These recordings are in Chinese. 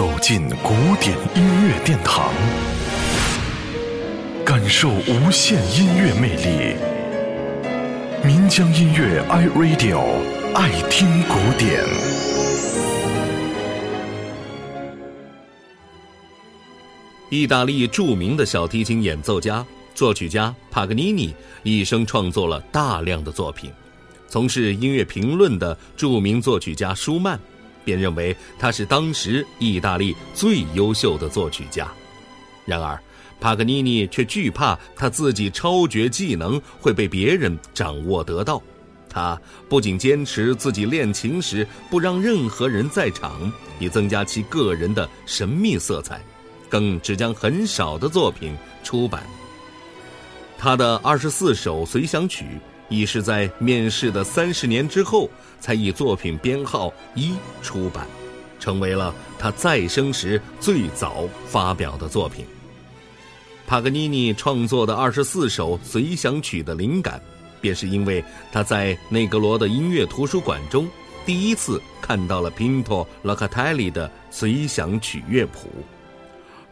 走进古典音乐殿堂，感受无限音乐魅力。民江音乐 iRadio 爱听古典。意大利著名的小提琴演奏家、作曲家帕格尼尼一生创作了大量的作品。从事音乐评论的著名作曲家舒曼。便认为他是当时意大利最优秀的作曲家，然而帕格尼尼却惧怕他自己超绝技能会被别人掌握得到。他不仅坚持自己练琴时不让任何人在场，以增加其个人的神秘色彩，更只将很少的作品出版。他的二十四首随想曲。已是在面世的三十年之后，才以作品编号一出版，成为了他再生时最早发表的作品。帕格尼尼创作的二十四首随想曲的灵感，便是因为他在内格罗的音乐图书馆中第一次看到了宾托·洛卡泰利的随想曲乐谱。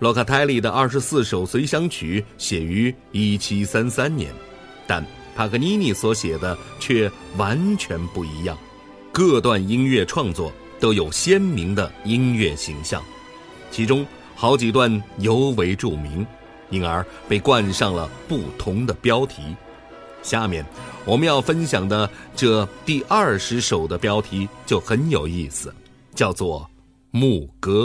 洛卡泰利的二十四首随想曲写于一七三三年，但。帕格尼尼所写的却完全不一样，各段音乐创作都有鲜明的音乐形象，其中好几段尤为著名，因而被冠上了不同的标题。下面我们要分享的这第二十首的标题就很有意思，叫做《牧歌》。